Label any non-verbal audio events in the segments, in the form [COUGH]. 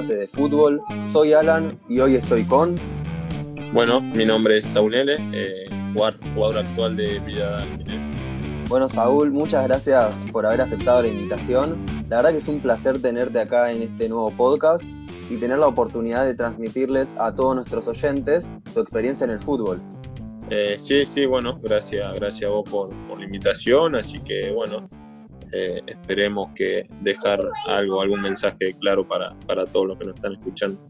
debate de fútbol. Soy Alan y hoy estoy con. Bueno, mi nombre es Saúl L., eh, jugador, actual de Villa Bueno, Saúl, muchas gracias por haber aceptado la invitación. La verdad que es un placer tenerte acá en este nuevo podcast y tener la oportunidad de transmitirles a todos nuestros oyentes tu experiencia en el fútbol. Eh, sí, sí, bueno, gracias, gracias a vos por, por la invitación, así que bueno, eh, esperemos que dejar algo, algún mensaje claro para, para todos los que nos están escuchando.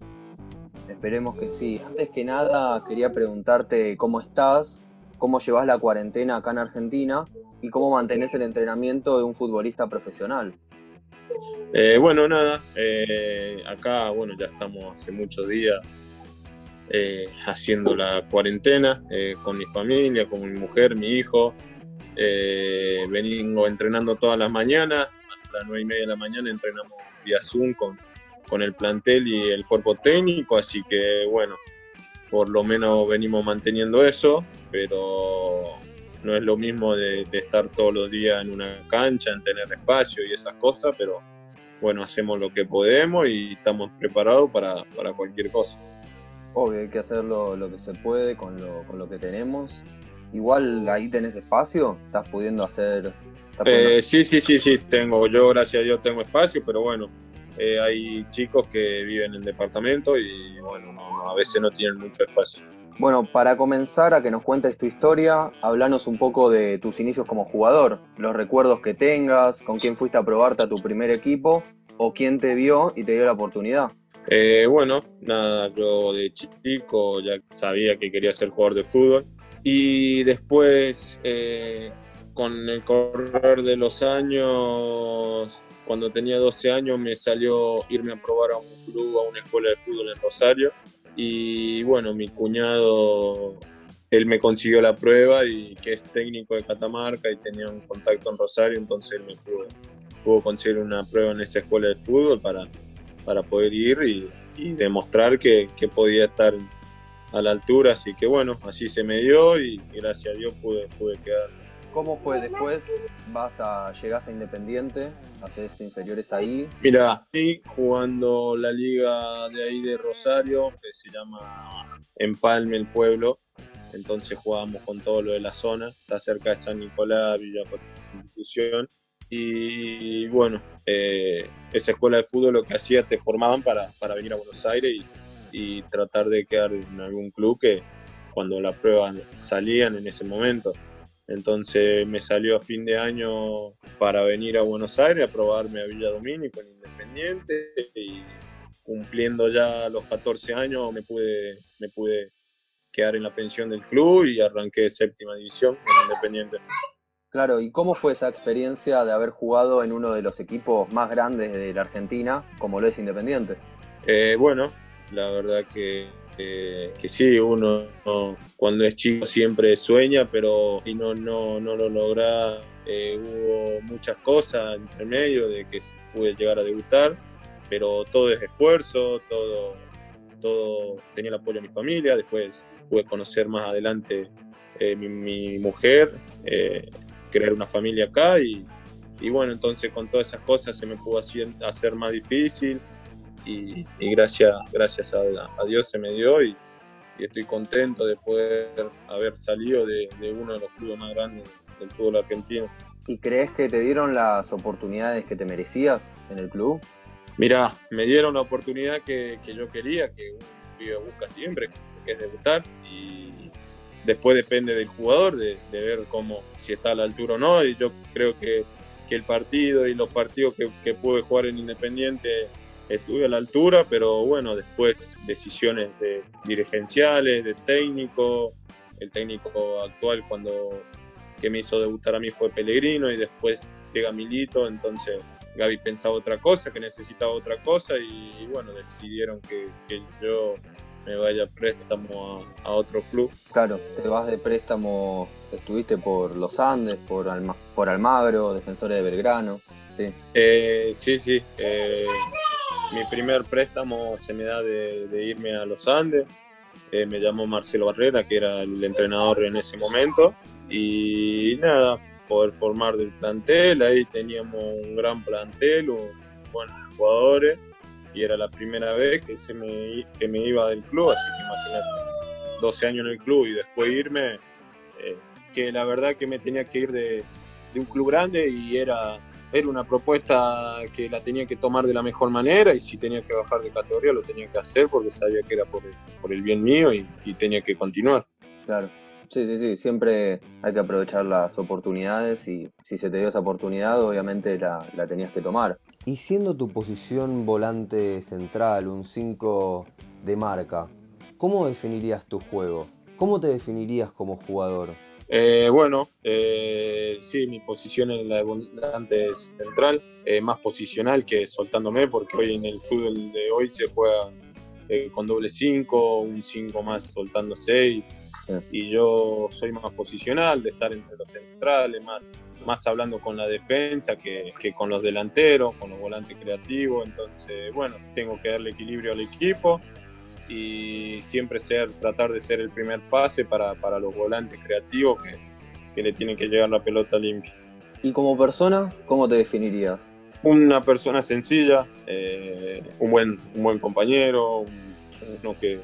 Esperemos que sí. Antes que nada, quería preguntarte cómo estás, cómo llevas la cuarentena acá en Argentina y cómo mantenés el entrenamiento de un futbolista profesional. Eh, bueno, nada, eh, acá, bueno, ya estamos hace muchos días haciendo la cuarentena con mi familia, con mi mujer, mi hijo. Eh, vengo entrenando todas las mañanas, a las nueve y media de la mañana entrenamos vía Zoom con, el plantel y el cuerpo técnico, así que bueno, por lo menos venimos manteniendo eso, pero no es lo mismo de, estar todos los días en una cancha, en tener espacio y esas cosas, pero bueno, hacemos lo que podemos y estamos preparados para, para cualquier cosa. Obvio, hay que hacer lo que se puede con lo, con lo que tenemos Igual ahí tenés espacio, estás pudiendo hacer... Eh, sí, sí, sí, sí, tengo, yo gracias a Dios tengo espacio, pero bueno, eh, hay chicos que viven en departamento y bueno, a veces no tienen mucho espacio. Bueno, para comenzar a que nos cuentes tu historia, hablanos un poco de tus inicios como jugador, los recuerdos que tengas, con quién fuiste a probarte a tu primer equipo o quién te vio y te dio la oportunidad. Eh, bueno, nada, yo de chico ya sabía que quería ser jugador de fútbol. Y después, eh, con el correr de los años, cuando tenía 12 años, me salió irme a probar a un club, a una escuela de fútbol en Rosario. Y bueno, mi cuñado, él me consiguió la prueba y que es técnico de Catamarca y tenía un contacto en Rosario, entonces él me pudo, conseguir una prueba en esa escuela de fútbol para, para poder ir y, demostrar que, que podía estar a la altura, así que bueno, así se me dio y gracias a Dios pude, pude quedar. ¿Cómo fue después? ¿Vas a, llegás a Independiente? ¿Haces inferiores ahí? Mira, sí, jugando la liga de ahí de Rosario, que se llama Empalme el Pueblo. Entonces jugábamos con todo lo de la zona, está cerca de San Nicolás, Villa Constitución. Y bueno, eh, esa escuela de fútbol lo que hacía, te formaban para, para venir a Buenos Aires y y tratar de quedar en algún club que cuando la prueba salían en ese momento. Entonces me salió a fin de año para venir a Buenos Aires a probarme a Villa Domínico en Independiente y cumpliendo ya los 14 años me pude, me pude quedar en la pensión del club y arranqué séptima división en Independiente. Claro, ¿y cómo fue esa experiencia de haber jugado en uno de los equipos más grandes de la Argentina, como lo es Independiente? Eh, bueno, la verdad que, que sí, uno cuando es chico siempre sueña, pero y no, no, no lo logra. Eh, hubo muchas cosas entre medio de que pude llegar a debutar, pero todo es esfuerzo, todo, todo tenía el apoyo de mi familia, después pude conocer más adelante eh, mi, mujer, eh, crear una familia acá y, y, bueno, entonces con todas esas cosas se me pudo hacer más difícil y, gracias, gracias a, Dios se me dio y, estoy contento de poder haber salido de, uno de los clubes más grandes del fútbol argentino. ¿Y crees que te dieron las oportunidades que te merecías en el club? Mira, me dieron la oportunidad que, yo quería, que un busca siempre, que es debutar y después depende del jugador de, ver cómo si está a la altura o no y yo creo que, el partido y los partidos que, que pude jugar en Independiente estuve a la altura, pero bueno, después decisiones de dirigenciales, de técnico, el técnico actual cuando que me hizo debutar a mí fue Pellegrino y después llega Milito, entonces Gaby pensaba otra cosa, que necesitaba otra cosa y, bueno, decidieron que, yo me vaya a préstamo a, otro club. Claro, te vas de préstamo, estuviste por Los Andes, por, por Almagro, Defensores de Belgrano, sí. Eh, sí, sí. Eh, mi primer préstamo se me da de, irme a los Andes. Eh, me llamó Marcelo Barrera, que era el entrenador en ese momento. Y nada, poder formar del plantel. Ahí teníamos un gran plantel, buenos jugadores. y era la primera vez que, se me, que me iba del club, así que imagínate, 12 años en el club y después irme, eh, que la verdad que me tenía que ir de, de un club grande y era era una propuesta que la tenía que tomar de la mejor manera y si tenía que bajar de categoría lo tenía que hacer porque sabía que era por el, por el bien mío y, tenía que continuar. Claro. Sí, sí, sí, siempre hay que aprovechar las oportunidades y si se te dio esa oportunidad, obviamente la, la tenías que tomar. Y siendo tu posición volante central, un 5 de marca, ¿cómo definirías tu juego? ¿Cómo te definirías como jugador? Eh, bueno, eh, sí, mi posición en la volante central, eh, más posicional que soltándome, porque hoy en el fútbol de hoy se juega eh, con doble 5, un 5 más soltando 6, y yo soy más posicional, de estar entre los centrales, más, más hablando con la defensa que, que con los delanteros, con los volantes creativos, entonces, bueno, tengo que darle equilibrio al equipo y siempre ser, tratar de ser el primer pase para, para los volantes creativos que, que, le tienen que llegar la pelota limpia. ¿Y como persona, cómo te definirías? Una persona sencilla, eh, un, buen, un buen compañero, uno que,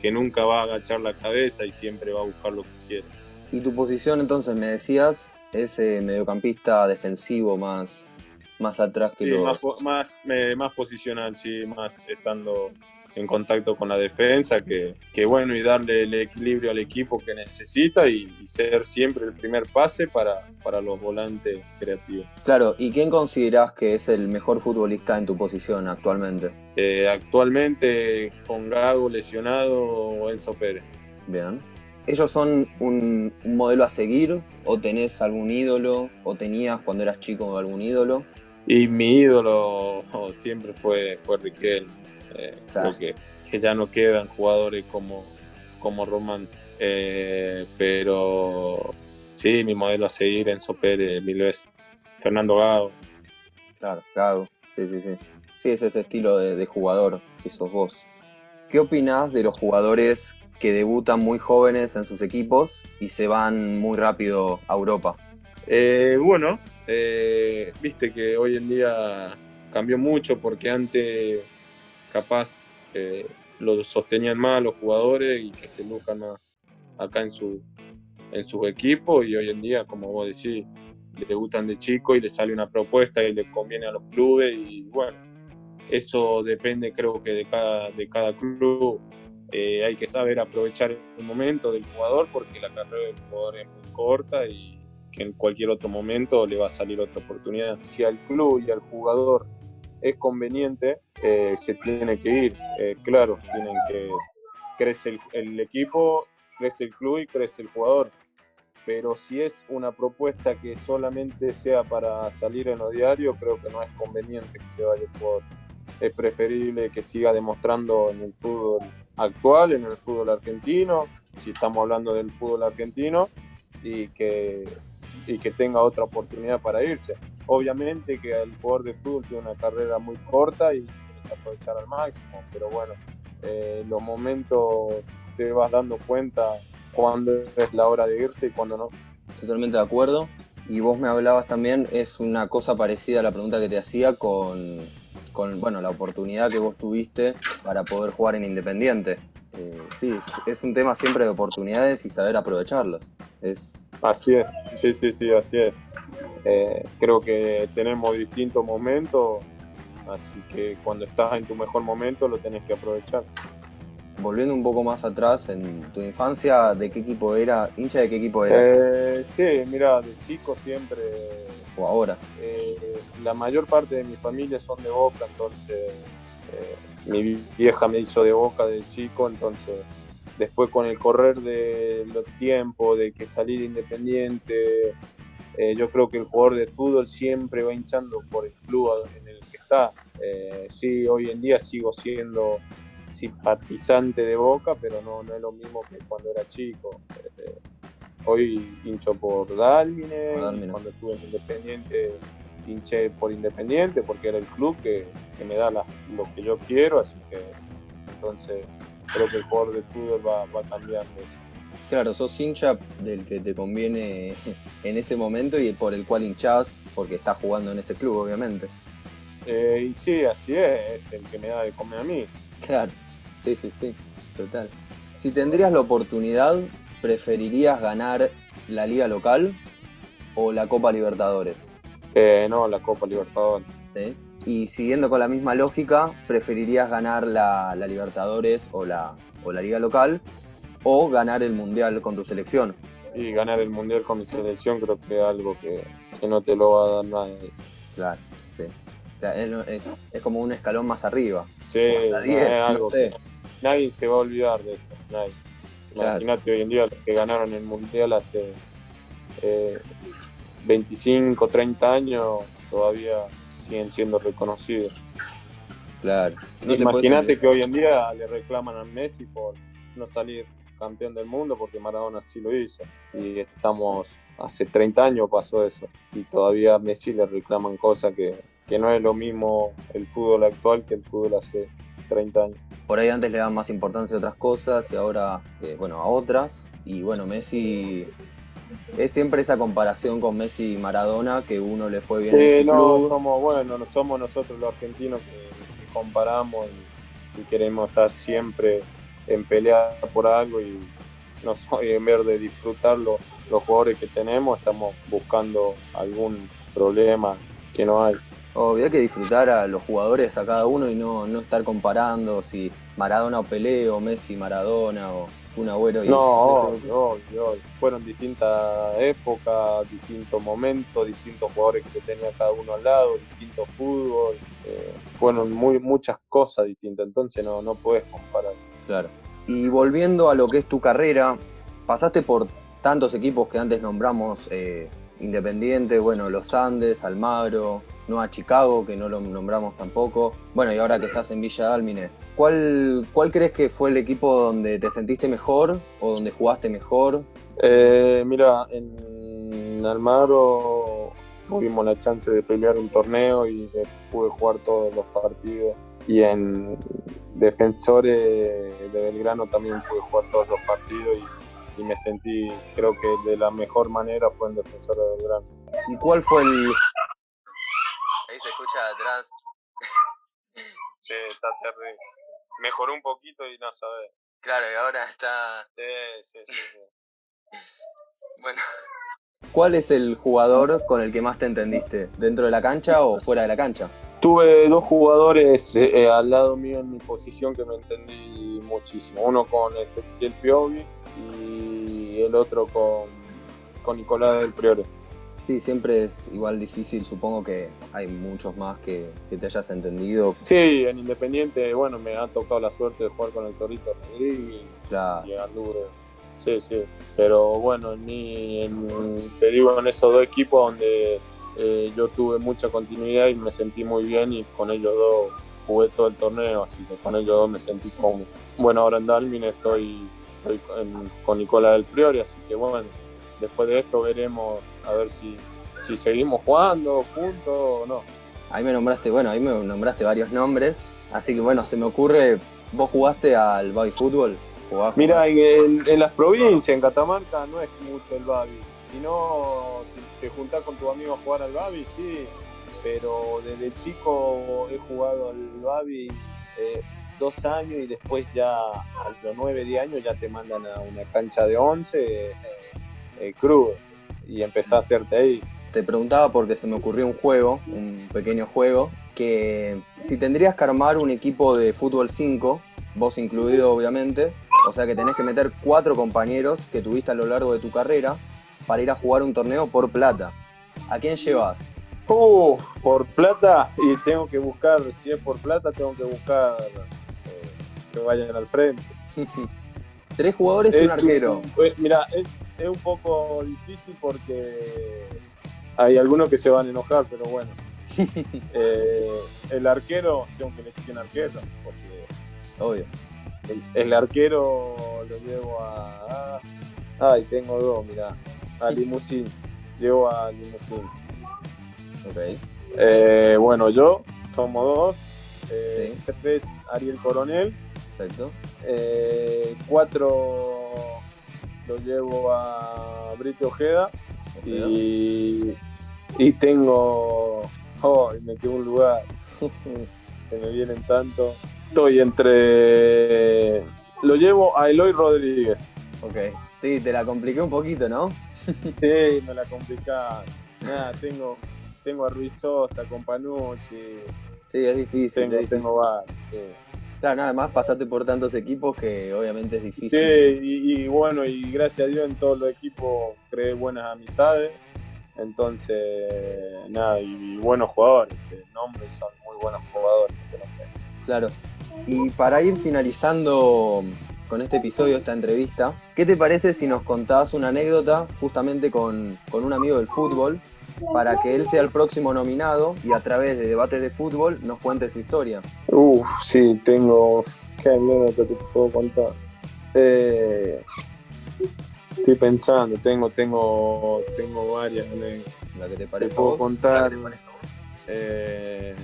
que nunca va a agachar la cabeza y siempre va a buscar lo que quiere. ¿Y tu posición entonces, me decías, es mediocampista defensivo más, más atrás que sí, los... Más, más, más posicional, sí, más estando en contacto con la defensa, que, que, bueno, y darle el equilibrio al equipo que necesita y, ser siempre el primer pase para, para, los volantes creativos. Claro, ¿y quién considerás que es el mejor futbolista en tu posición actualmente? Eh, actualmente con Gago lesionado o Enzo Pérez. Bien. ¿Ellos son un, un modelo a seguir o tenés algún ídolo o tenías cuando eras chico algún ídolo? Y mi ídolo oh, siempre fue, fue Riquelme eh, creo que, que, ya no quedan jugadores como, como Román. Eh, pero sí, mi modelo a seguir en Pérez, mil veces. Fernando Gago. Claro, Gago. Sí, sí, sí. Sí, es ese estilo de, de jugador que sos vos. ¿Qué opinás de los jugadores que debutan muy jóvenes en sus equipos y se van muy rápido a Europa? Eh, bueno, eh, viste que hoy en día cambió mucho porque antes capaz eh, lo sostenían más los jugadores y que se buscan más acá en su, en su equipo y hoy en día, como vos decís, debutan de chico y le sale una propuesta y le conviene a los clubes y bueno, eso depende creo que de cada, de cada club. Eh, hay que saber aprovechar el momento del jugador porque la carrera del jugador es muy corta y que en cualquier otro momento le va a salir otra oportunidad. Si al club y al jugador es conveniente, eh, se tiene que ir. Eh, claro, tienen que crece el, equipo, crece el club y crece el jugador. Pero si es una propuesta que solamente sea para salir en lo diario, creo que no es conveniente que se vaya el jugador. Es preferible que siga demostrando en el fútbol actual, en el fútbol argentino, si estamos hablando del fútbol argentino, y que, y que tenga otra oportunidad para irse. Obviamente que el jugador de fútbol tiene una carrera muy corta y tiene que aprovechar al máximo, pero bueno, eh, los momentos te vas dando cuenta cuándo es la hora de irte y cuándo no. Totalmente de acuerdo. Y vos me hablabas también, es una cosa parecida a la pregunta que te hacía con, con bueno, la oportunidad que vos tuviste para poder jugar en Independiente. Eh, sí, es, es, un tema siempre de oportunidades y saber aprovecharlos. Es... Así es, sí, sí, sí, así es. Eh, creo que tenemos distintos momentos, así que cuando estás en tu mejor momento lo tenés que aprovechar. Volviendo un poco más atrás, en tu infancia, ¿de qué equipo era? ¿Hincha de qué equipo eras? Eh, sí, mira, de chico siempre. ¿O ahora? Eh, la mayor parte de mi familia son de Boca, entonces mi vieja me hizo de Boca de chico, entonces después con el correr de los tiempos, de que salí de Independiente, eh, yo creo que el jugador de fútbol siempre va hinchando por el club en el que está. Eh, sí, hoy en día sigo siendo simpatizante de Boca, pero no, no es lo mismo que cuando era chico. Eh, hoy hincho por Dálmine, cuando estuve en Independiente hinché por Independiente porque era el club que, que me da la, lo que yo quiero, así que entonces creo que el jugador de fútbol va, va cambiando. Claro, sos hincha del que te conviene en ese momento y por el cual hinchás porque estás jugando en ese club, obviamente. Eh, y sí, así es, es el que me da de comer a mí. Claro, sí, sí, sí, total. Si tendrías la oportunidad, ¿preferirías ganar la liga local o la Copa Libertadores? Eh, no, la Copa Libertadores. ¿Sí? Y siguiendo con la misma lógica, ¿preferirías ganar la, la Libertadores o la, o la liga local o ganar el Mundial con tu selección? Y ganar el Mundial con mi selección creo que es algo que, que no te lo va a dar nadie. Claro, sí. O sea, es, es- es como un escalón más arriba. Sí, La no 10, es no algo sé. que nadie se va a olvidar de eso, nadie. Claro. Imagínate hoy en día los que ganaron el Mundial hace eh, 25, 30 años, todavía siguen siendo reconocidos. Claro. No Imagínate que hoy en día le reclaman a Messi por no salir campeón del mundo porque Maradona sí lo hizo. Y estamos, hace 30 años pasó eso. Y todavía a Messi le reclaman cosas que, que no es lo mismo el fútbol actual que el fútbol hace 30 años. por ahí antes le dan más importancia a otras cosas y ahora, eh, bueno, a otras. Y bueno, Messi es siempre esa comparación con Messi y Maradona, que uno le fue bien Sí, en su no, club. somos, bueno, no somos nosotros los argentinos que, que comparamos y, y queremos estar siempre en pelea por algo y no soy en vez de disfrutar lo- los jugadores que tenemos, estamos buscando algún problema que no hay. Obvio, hay que disfrutar a los jugadores, a cada uno, y no, no estar comparando si Maradona o Pelé, o Messi, Maradona, o un Agüero y... No, obvio, obvio, obvio. fueron distintas épocas, distintos momentos, distintos jugadores que tenía cada uno al lado, distintos fútbol, eh, fueron muy, muchas cosas distintas, entonces no, no puedes comparar. Claro. Y volviendo a lo que es tu carrera, pasaste por tantos equipos que antes nombramos, eh, Independiente, bueno, Los Andes, Almagro, no a Chicago, que no lo nombramos tampoco. Bueno, y ahora que estás en Villa Dálmine, ¿cuál, ¿cuál crees que fue el equipo donde te sentiste mejor o donde jugaste mejor? Eh, mira, en Almagro tuvimos la chance de pelear un torneo y de- pude jugar todos los partidos. Y en Defensores de Belgrano también pude jugar todos los partidos y, y me sentí, creo que de la mejor manera fue en Defensores de Belgrano. ¿Y cuál fue el...? Ahí se escucha atrás. [LAUGHS] Sí, está terrible. Mejoró un poquito y no sabes. Claro, y ahora está... Sí, sí, sí, sí. [LAUGHS] Bueno. ¿Cuál es el jugador con el que más te entendiste? ¿Dentro de la cancha o fuera de la cancha? Tuve dos jugadores eh, eh, al lado mío en mi posición que me entendí muchísimo. Uno con Ezequiel Piovi y el otro con, con Nicolás del Priore. Sí, siempre es igual difícil, supongo que hay muchos más que, que te hayas entendido. Sí, en Independiente, bueno, me ha tocado la suerte de jugar con el Torito Rodríguez y Andure. Sí, sí. Pero bueno, en mí, en- te digo, en esos dos equipos donde eh, yo tuve mucha continuidad y me sentí muy bien y con ellos dos jugué todo el torneo, así que con ellos dos me sentí cómodo. Bueno, ahora en Dalmin estoy, estoy con, con Nicolás del Priori, así que bueno, después de esto veremos a ver si, si seguimos jugando juntos o no. ahí me nombraste, bueno, ahí me nombraste varios nombres, así que bueno, se me ocurre, vos jugaste al baby fútbol, Mira, en, en- en las provincias, en Catamarca, no es mucho el Babi. Si no, si te juntás con tus amigos a jugar al Babi, sí. Pero desde chico he jugado al Babi eh, dos años y después ya a los nueve, diez años ya te mandan a una cancha de once eh, eh, crudo y empezás a hacerte ahí. te preguntaba porque se me ocurrió un juego, un pequeño juego, que si tendrías que armar un equipo de fútbol 5, vos incluido obviamente, o sea que tenés que meter cuatro compañeros que tuviste a lo largo de tu carrera para ir a jugar un torneo por plata. ¿A quién llevas? Uh, por plata y tengo que buscar, si es por plata, tengo que buscar eh, que vayan al frente. [LAUGHS] Tres jugadores y un arquero. eh, mira, es, es un poco difícil porque hay algunos que se van a enojar, pero bueno. [LAUGHS] Eh, el arquero, tengo que elegir un arquero, porque Obvio. el, el arquero lo llevo a. a- ay, tengo dos, mira. A Limusín. Llevo a Limusín. Ok. Eh, bueno, yo, somos dos. Eh, Sí. Tres, Ariel Coronel. Perfecto. Eh, cuatro lo llevo a Brito Ojeda y, y tengo. Oh, me quedó un lugar. [LAUGHS] que me vienen tanto. Estoy entre. Lo llevo a Eloy Rodríguez. Ok. Sí, te la compliqué un poquito, ¿no? sí, me la complicás. Nada, tengo, tengo a Ruiz Sosa, con Panucci. Sí, es difícil. Tengo, es tengo sí. Claro, nada más pasaste por tantos equipos que obviamente es difícil. Sí, y, bueno, y gracias a Dios en todos los equipos creé buenas amistades. Entonces, nada, y, buenos jugadores. nombres son muy buenos jugadores. Claro. Y para ir finalizando con este episodio, esta entrevista, ¿qué te parece si nos contás una anécdota justamente con, con un amigo del fútbol para que él sea el próximo nominado y a través de debates de fútbol nos cuente su historia? Uf, sí, tengo. ¿Qué anécdota te puedo contar? Eh, estoy pensando, tengo, tengo, tengo varias anécdotas. La que te parece. Te puedo contar. Eh,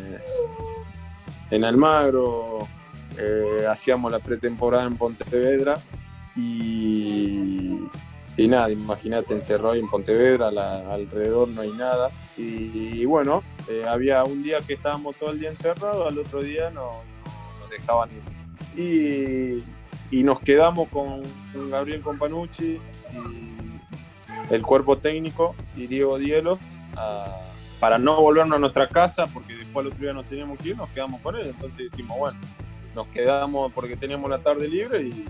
en Almagro eh, hacíamos la pretemporada en Pontevedra y, y nada, imagínate encerrado en Pontevedra, alrededor no hay nada. Y, bueno, eh, había un día que estábamos todo el día encerrados, al otro día no, nos dejaban ir. Y, nos quedamos con, Gabriel Companucci y el cuerpo técnico y Diego Dielos para no volvernos a nuestra casa, porque después al otro día nos teníamos que ir, nos quedamos con él. Entonces dijimos, bueno, nos quedamos porque teníamos la tarde libre y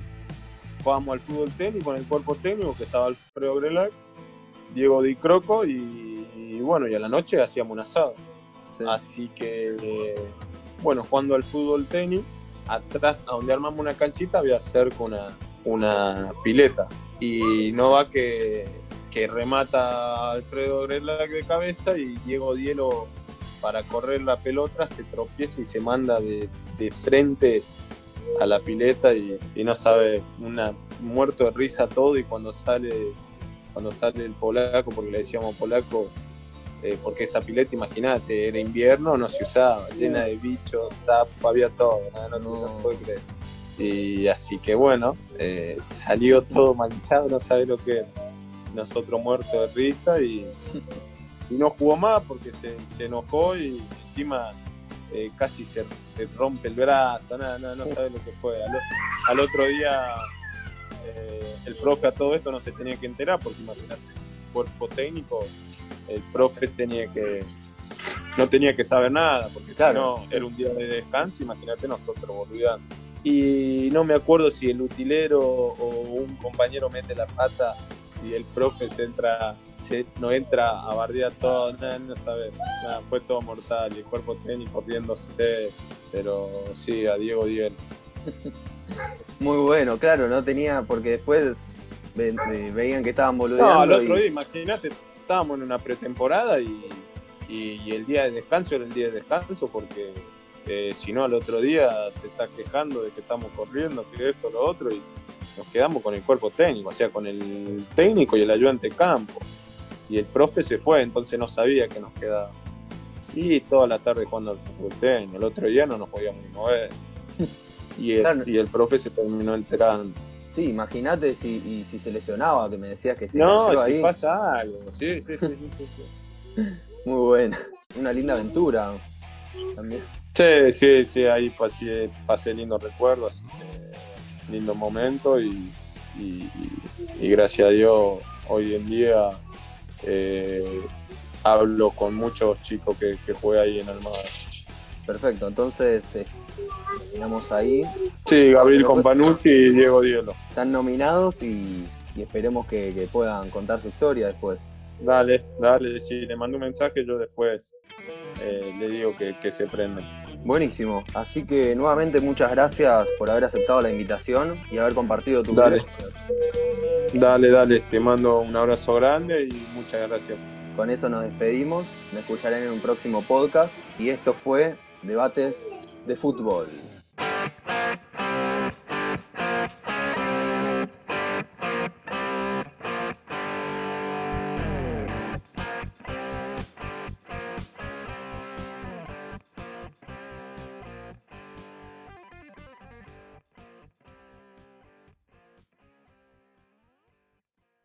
jugamos al fútbol técnico con el cuerpo técnico que estaba Alfredo Grelac, Diego Di Croco y, bueno, y a la noche hacíamos un asado. Así que, bueno, jugando al fútbol tenis, atrás, a donde armamos una canchita, había cerca una, una pileta. Y no va que, que remata Alfredo Grelac de cabeza y Diego Dielo para correr la pelota se tropieza y se manda de, frente a la pileta y, no sabe, una muerto de risa todo y cuando sale cuando sale el polaco, porque le decíamos polaco, eh, porque esa pileta, imagínate, era invierno, no se usaba, llena de bichos, sapo, había todo, no, no, puede creer. Y así que bueno, eh, salió todo manchado, no sabe lo que era. Nosotros muertos de risa y [LAUGHS] y no jugó más porque se, enojó y encima eh, casi se, rompe el brazo, nada, no sabe lo que fue. Al, otro día eh, el profe a todo esto no se tenía que enterar porque imagínate, cuerpo técnico, el profe tenía que no tenía que saber nada, porque si no era un día de descanso, imagínate nosotros volviendo. Y no me acuerdo si el utilero o un compañero mete la pata y el profe se entra no entra a bardear todo, nada, no sabe, nada, fue todo mortal, y el cuerpo técnico riéndose, pero sí, a Diego Diego. [LAUGHS] Muy bueno, claro, no tenía, porque después veían que estaban boludeando. No, al otro día, imagínate, estábamos en una pretemporada y, y, el día de descanso era el día de descanso porque eh, si no al otro día te estás quejando de que estamos corriendo, que esto, lo otro, y nos quedamos con el cuerpo técnico, o sea, con el técnico y el ayudante de campo y el profe se fue, entonces no sabía que nos quedaba. Y toda la tarde jugando al fútbol el otro día no nos podíamos ni mover. Y el, y el profe se terminó enterando. Sí, imagínate si, si se lesionaba, que me decías que se no, si pasa algo, sí, sí, sí, sí, sí, [LAUGHS] Muy buena, una linda aventura también. Sí, sí, sí, ahí pasé, pasé lindos recuerdos, lindo momento y, y, y gracias a Dios hoy en día eh, hablo con muchos chicos que, que juegan ahí en Almagro. Perfecto, entonces eh, terminamos ahí. Sí, Gabriel Companucci y Diego Dielo. Están nominados y, esperemos que, puedan contar su historia después. Dale, dale, si le mando un mensaje yo después eh, le digo que, se prenda. Buenísimo, así que nuevamente muchas gracias por haber aceptado la invitación y haber compartido tu Dale. Dale, dale, te mando un abrazo grande y muchas gracias. Con eso nos despedimos, me escucharán en un próximo podcast y esto fue Debates de Fútbol.